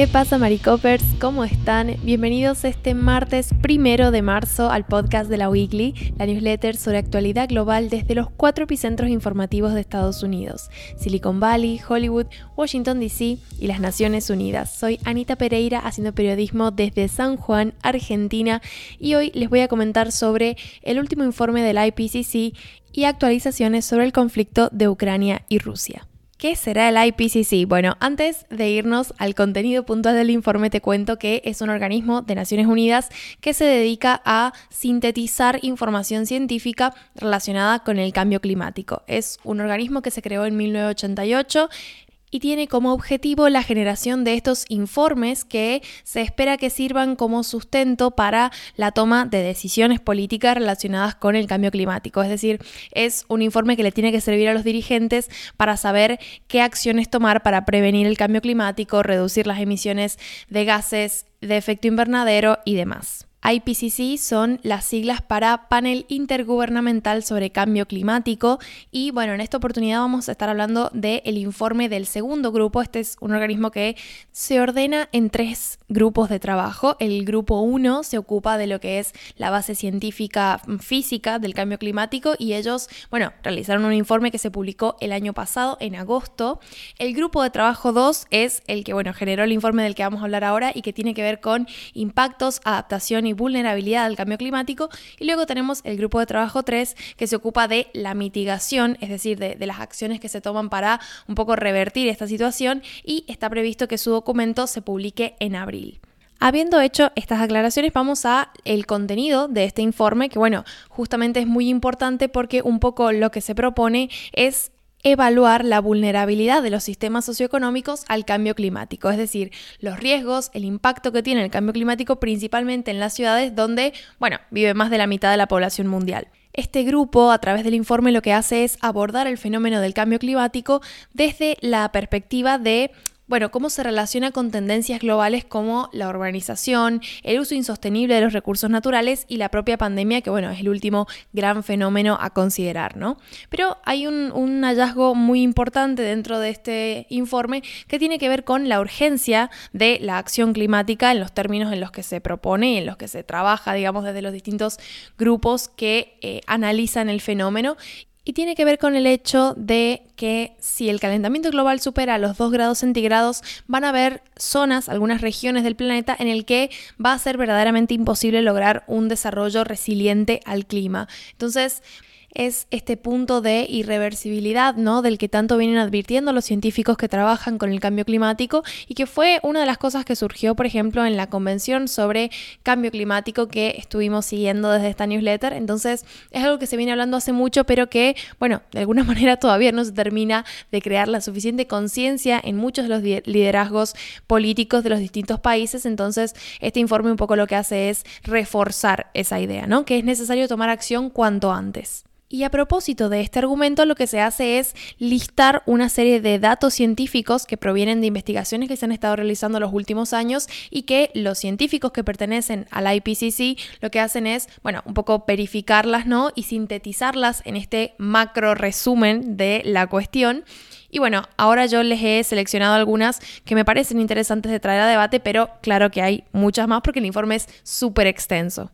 ¿Qué pasa, Maricopers? ¿Cómo están? Bienvenidos este martes primero de marzo al podcast de la Weekly, la newsletter sobre actualidad global desde los cuatro epicentros informativos de Estados Unidos: Silicon Valley, Hollywood, Washington DC y las Naciones Unidas. Soy Anita Pereira haciendo periodismo desde San Juan, Argentina, y hoy les voy a comentar sobre el último informe del IPCC y actualizaciones sobre el conflicto de Ucrania y Rusia. ¿Qué será el IPCC? Bueno, antes de irnos al contenido puntual del informe, te cuento que es un organismo de Naciones Unidas que se dedica a sintetizar información científica relacionada con el cambio climático. Es un organismo que se creó en 1988 y tiene como objetivo la generación de estos informes que se espera que sirvan como sustento para la toma de decisiones políticas relacionadas con el cambio climático. Es decir, es un informe que le tiene que servir a los dirigentes para saber qué acciones tomar para prevenir el cambio climático, reducir las emisiones de gases de efecto invernadero y demás. IPCC son las siglas para Panel Intergubernamental sobre Cambio Climático y bueno, en esta oportunidad vamos a estar hablando del informe del segundo grupo. Este es un organismo que se ordena en tres grupos de trabajo. El grupo 1 se ocupa de lo que es la base científica física del cambio climático y ellos, bueno, realizaron un informe que se publicó el año pasado, en agosto. El grupo de trabajo 2 es el que, bueno, generó el informe del que vamos a hablar ahora y que tiene que ver con impactos, adaptación y vulnerabilidad al cambio climático. Y luego tenemos el grupo de trabajo 3 que se ocupa de la mitigación, es decir, de, de las acciones que se toman para un poco revertir esta situación y está previsto que su documento se publique en abril. Habiendo hecho estas aclaraciones, vamos a el contenido de este informe, que bueno, justamente es muy importante porque un poco lo que se propone es evaluar la vulnerabilidad de los sistemas socioeconómicos al cambio climático, es decir, los riesgos, el impacto que tiene el cambio climático principalmente en las ciudades donde, bueno, vive más de la mitad de la población mundial. Este grupo, a través del informe, lo que hace es abordar el fenómeno del cambio climático desde la perspectiva de bueno, cómo se relaciona con tendencias globales como la urbanización, el uso insostenible de los recursos naturales y la propia pandemia, que bueno, es el último gran fenómeno a considerar, ¿no? Pero hay un, hallazgo muy importante dentro de este informe que tiene que ver con la urgencia de la acción climática en los términos en los que se propone y en los que se trabaja, digamos, desde los distintos grupos que eh, analizan el fenómeno y tiene que ver con el hecho de que si el calentamiento global supera los 2 grados centígrados, van a haber zonas, algunas regiones del planeta en el que va a ser verdaderamente imposible lograr un desarrollo resiliente al clima. Entonces, es este punto de irreversibilidad, ¿no? Del que tanto vienen advirtiendo los científicos que trabajan con el cambio climático y que fue una de las cosas que surgió, por ejemplo, en la convención sobre cambio climático que estuvimos siguiendo desde esta newsletter. Entonces, es algo que se viene hablando hace mucho, pero que, bueno, de alguna manera todavía no se termina de crear la suficiente conciencia en muchos de los liderazgos políticos de los distintos países. Entonces, este informe un poco lo que hace es reforzar esa idea, ¿no? Que es necesario tomar acción cuanto antes. Y a propósito de este argumento, lo que se hace es listar una serie de datos científicos que provienen de investigaciones que se han estado realizando los últimos años y que los científicos que pertenecen al IPCC lo que hacen es, bueno, un poco verificarlas, ¿no? Y sintetizarlas en este macro resumen de la cuestión. Y bueno, ahora yo les he seleccionado algunas que me parecen interesantes de traer a debate, pero claro que hay muchas más porque el informe es súper extenso.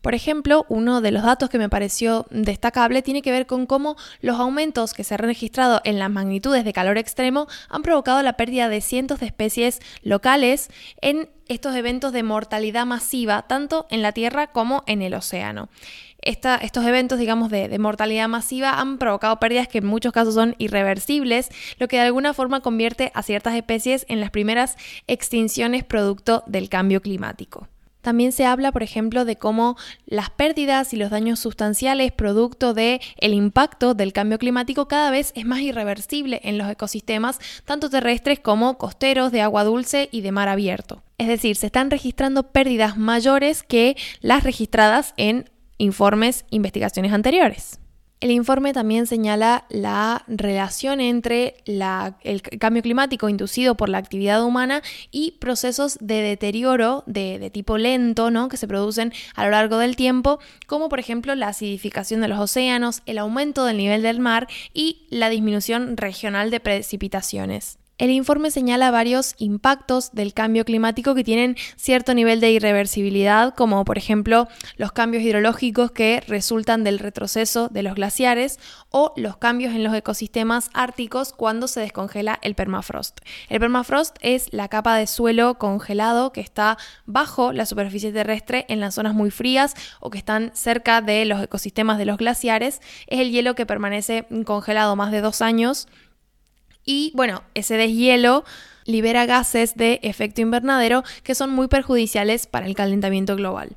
Por ejemplo, uno de los datos que me pareció destacable tiene que ver con cómo los aumentos que se han registrado en las magnitudes de calor extremo han provocado la pérdida de cientos de especies locales en estos eventos de mortalidad masiva, tanto en la Tierra como en el océano. estos eventos, digamos, de, mortalidad masiva han provocado pérdidas que en muchos casos son irreversibles, lo que de alguna forma convierte a ciertas especies en las primeras extinciones producto del cambio climático. También se habla, por ejemplo, de cómo las pérdidas y los daños sustanciales producto del el impacto del cambio climático cada vez es más irreversible en los ecosistemas, tanto terrestres como costeros, de agua dulce y de mar abierto. Es decir, se están registrando pérdidas mayores que las registradas en informes, investigaciones anteriores. El informe también señala la relación entre el cambio climático inducido por la actividad humana y procesos de deterioro de, tipo lento ¿no? que se producen a lo largo del tiempo, como por ejemplo la acidificación de los océanos, el aumento del nivel del mar y la disminución regional de precipitaciones. El informe señala varios impactos del cambio climático que tienen cierto nivel de irreversibilidad, como por ejemplo los cambios hidrológicos que resultan del retroceso de los glaciares o los cambios en los ecosistemas árticos cuando se descongela el permafrost. El permafrost es la capa de suelo congelado que está bajo la superficie terrestre en las zonas muy frías o que están cerca de los ecosistemas de los glaciares. Es el hielo que permanece congelado más de dos años y bueno, ese deshielo libera gases de efecto invernadero que son muy perjudiciales para el calentamiento global.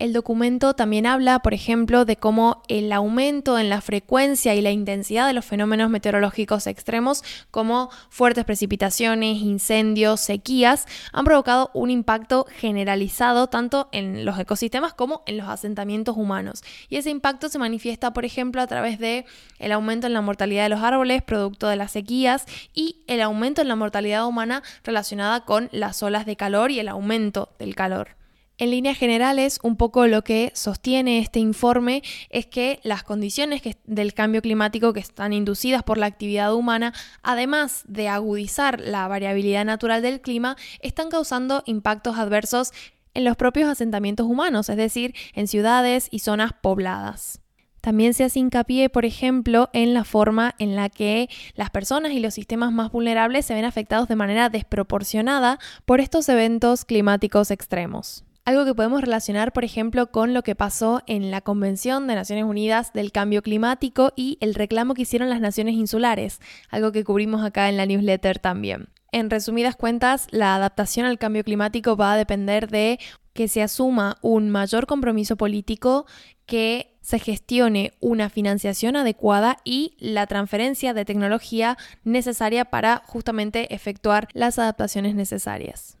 El documento también habla, por ejemplo, de cómo el aumento en la frecuencia y la intensidad de los fenómenos meteorológicos extremos, como fuertes precipitaciones, incendios, sequías, han provocado un impacto generalizado tanto en los ecosistemas como en los asentamientos humanos. Y ese impacto se manifiesta, por ejemplo, a través de el aumento en la mortalidad de los árboles producto de las sequías y el aumento en la mortalidad humana relacionada con las olas de calor y el aumento del calor. En líneas generales, un poco lo que sostiene este informe es que las condiciones del cambio climático que están inducidas por la actividad humana, además de agudizar la variabilidad natural del clima, están causando impactos adversos en los propios asentamientos humanos, es decir, en ciudades y zonas pobladas. También se hace hincapié, por ejemplo, en la forma en la que las personas y los sistemas más vulnerables se ven afectados de manera desproporcionada por estos eventos climáticos extremos. Algo que podemos relacionar, por ejemplo, con lo que pasó en la Convención de Naciones Unidas del Cambio Climático y el reclamo que hicieron las naciones insulares, algo que cubrimos acá en la newsletter también. En resumidas cuentas, la adaptación al cambio climático va a depender de que se asuma un mayor compromiso político, que se gestione una financiación adecuada y la transferencia de tecnología necesaria para justamente efectuar las adaptaciones necesarias.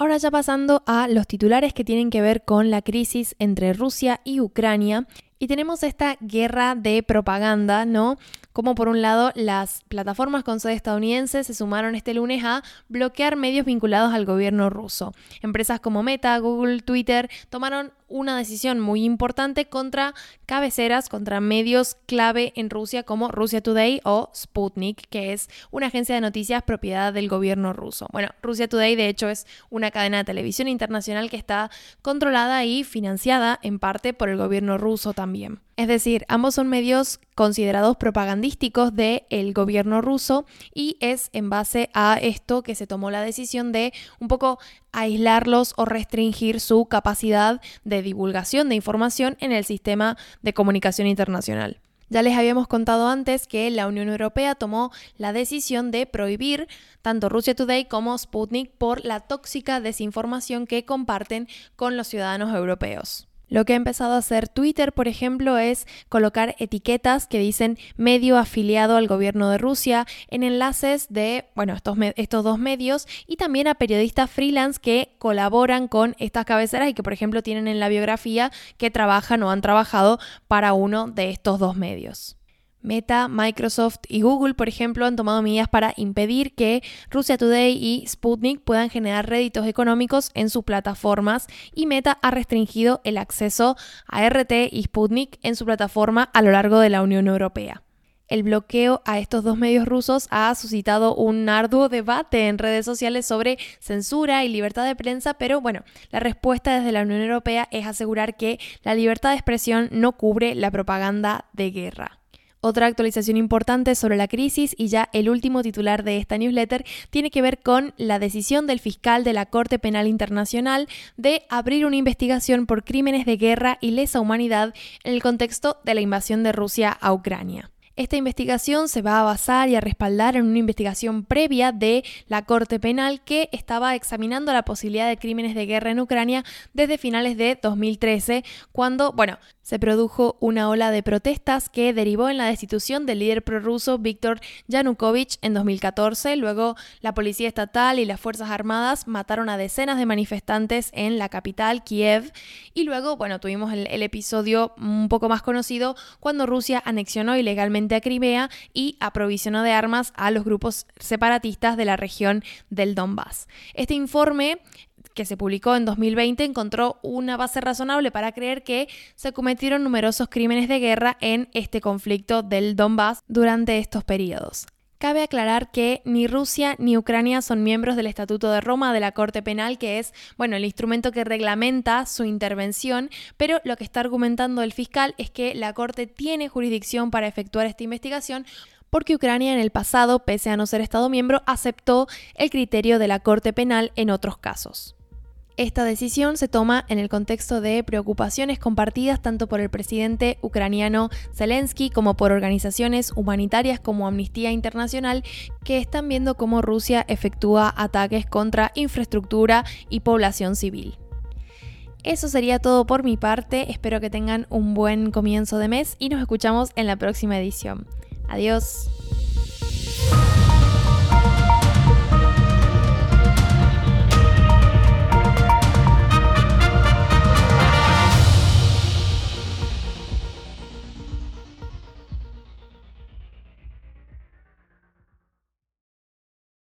Ahora ya pasando a los titulares que tienen que ver con la crisis entre Rusia y Ucrania. Y tenemos esta guerra de propaganda, ¿no? Como por un lado las plataformas con sede estadounidense se sumaron este lunes a bloquear medios vinculados al gobierno ruso. Empresas como Meta, Google, Twitter tomaron una decisión muy importante contra cabeceras, contra medios clave en Rusia como Russia Today o Sputnik, que es una agencia de noticias propiedad del gobierno ruso. Bueno, Russia Today de hecho es una cadena de televisión internacional que está controlada y financiada en parte por el gobierno ruso también. Es decir, ambos son medios considerados propagandísticos del gobierno ruso y es en base a esto que se tomó la decisión de un poco aislarlos o restringir su capacidad de divulgación de información en el sistema de comunicación internacional. Ya les habíamos contado antes que la Unión Europea tomó la decisión de prohibir tanto Russia Today como Sputnik por la tóxica desinformación que comparten con los ciudadanos europeos. Lo que ha empezado a hacer Twitter, por ejemplo, es colocar etiquetas que dicen medio afiliado al gobierno de Rusia en enlaces de, bueno, estos, estos dos medios y también a periodistas freelance que colaboran con estas cabeceras y que, por ejemplo, tienen en la biografía que trabajan o han trabajado para uno de estos dos medios. Meta, Microsoft y Google, por ejemplo, han tomado medidas para impedir que Russia Today y Sputnik puedan generar réditos económicos en sus plataformas y Meta ha restringido el acceso a RT y Sputnik en su plataforma a lo largo de la Unión Europea. El bloqueo a estos dos medios rusos ha suscitado un arduo debate en redes sociales sobre censura y libertad de prensa, pero bueno, la respuesta desde la Unión Europea es asegurar que la libertad de expresión no cubre la propaganda de guerra. Otra actualización importante sobre la crisis y ya el último titular de esta newsletter tiene que ver con la decisión del fiscal de la Corte Penal Internacional de abrir una investigación por crímenes de guerra y lesa humanidad en el contexto de la invasión de Rusia a Ucrania. Esta investigación se va a basar y a respaldar en una investigación previa de la Corte Penal que estaba examinando la posibilidad de crímenes de guerra en Ucrania desde finales de 2013, cuando, bueno, se produjo una ola de protestas que derivó en la destitución del líder prorruso Víctor Yanukovych en 2014. Luego, la policía estatal y las Fuerzas Armadas mataron a decenas de manifestantes en la capital, Kiev. Y luego, bueno, tuvimos el, el episodio un poco más conocido cuando Rusia anexionó ilegalmente a Crimea y aprovisionó de armas a los grupos separatistas de la región del Donbass. Este informe que se publicó en 2020 encontró una base razonable para creer que se cometieron numerosos crímenes de guerra en este conflicto del Donbass durante estos periodos. Cabe aclarar que ni Rusia ni Ucrania son miembros del Estatuto de Roma de la Corte Penal, que es, bueno, el instrumento que reglamenta su intervención, pero lo que está argumentando el fiscal es que la Corte tiene jurisdicción para efectuar esta investigación porque Ucrania en el pasado, pese a no ser Estado miembro, aceptó el criterio de la Corte Penal en otros casos. Esta decisión se toma en el contexto de preocupaciones compartidas tanto por el presidente ucraniano Zelensky como por organizaciones humanitarias como Amnistía Internacional que están viendo cómo Rusia efectúa ataques contra infraestructura y población civil. Eso sería todo por mi parte, espero que tengan un buen comienzo de mes y nos escuchamos en la próxima edición. Adiós.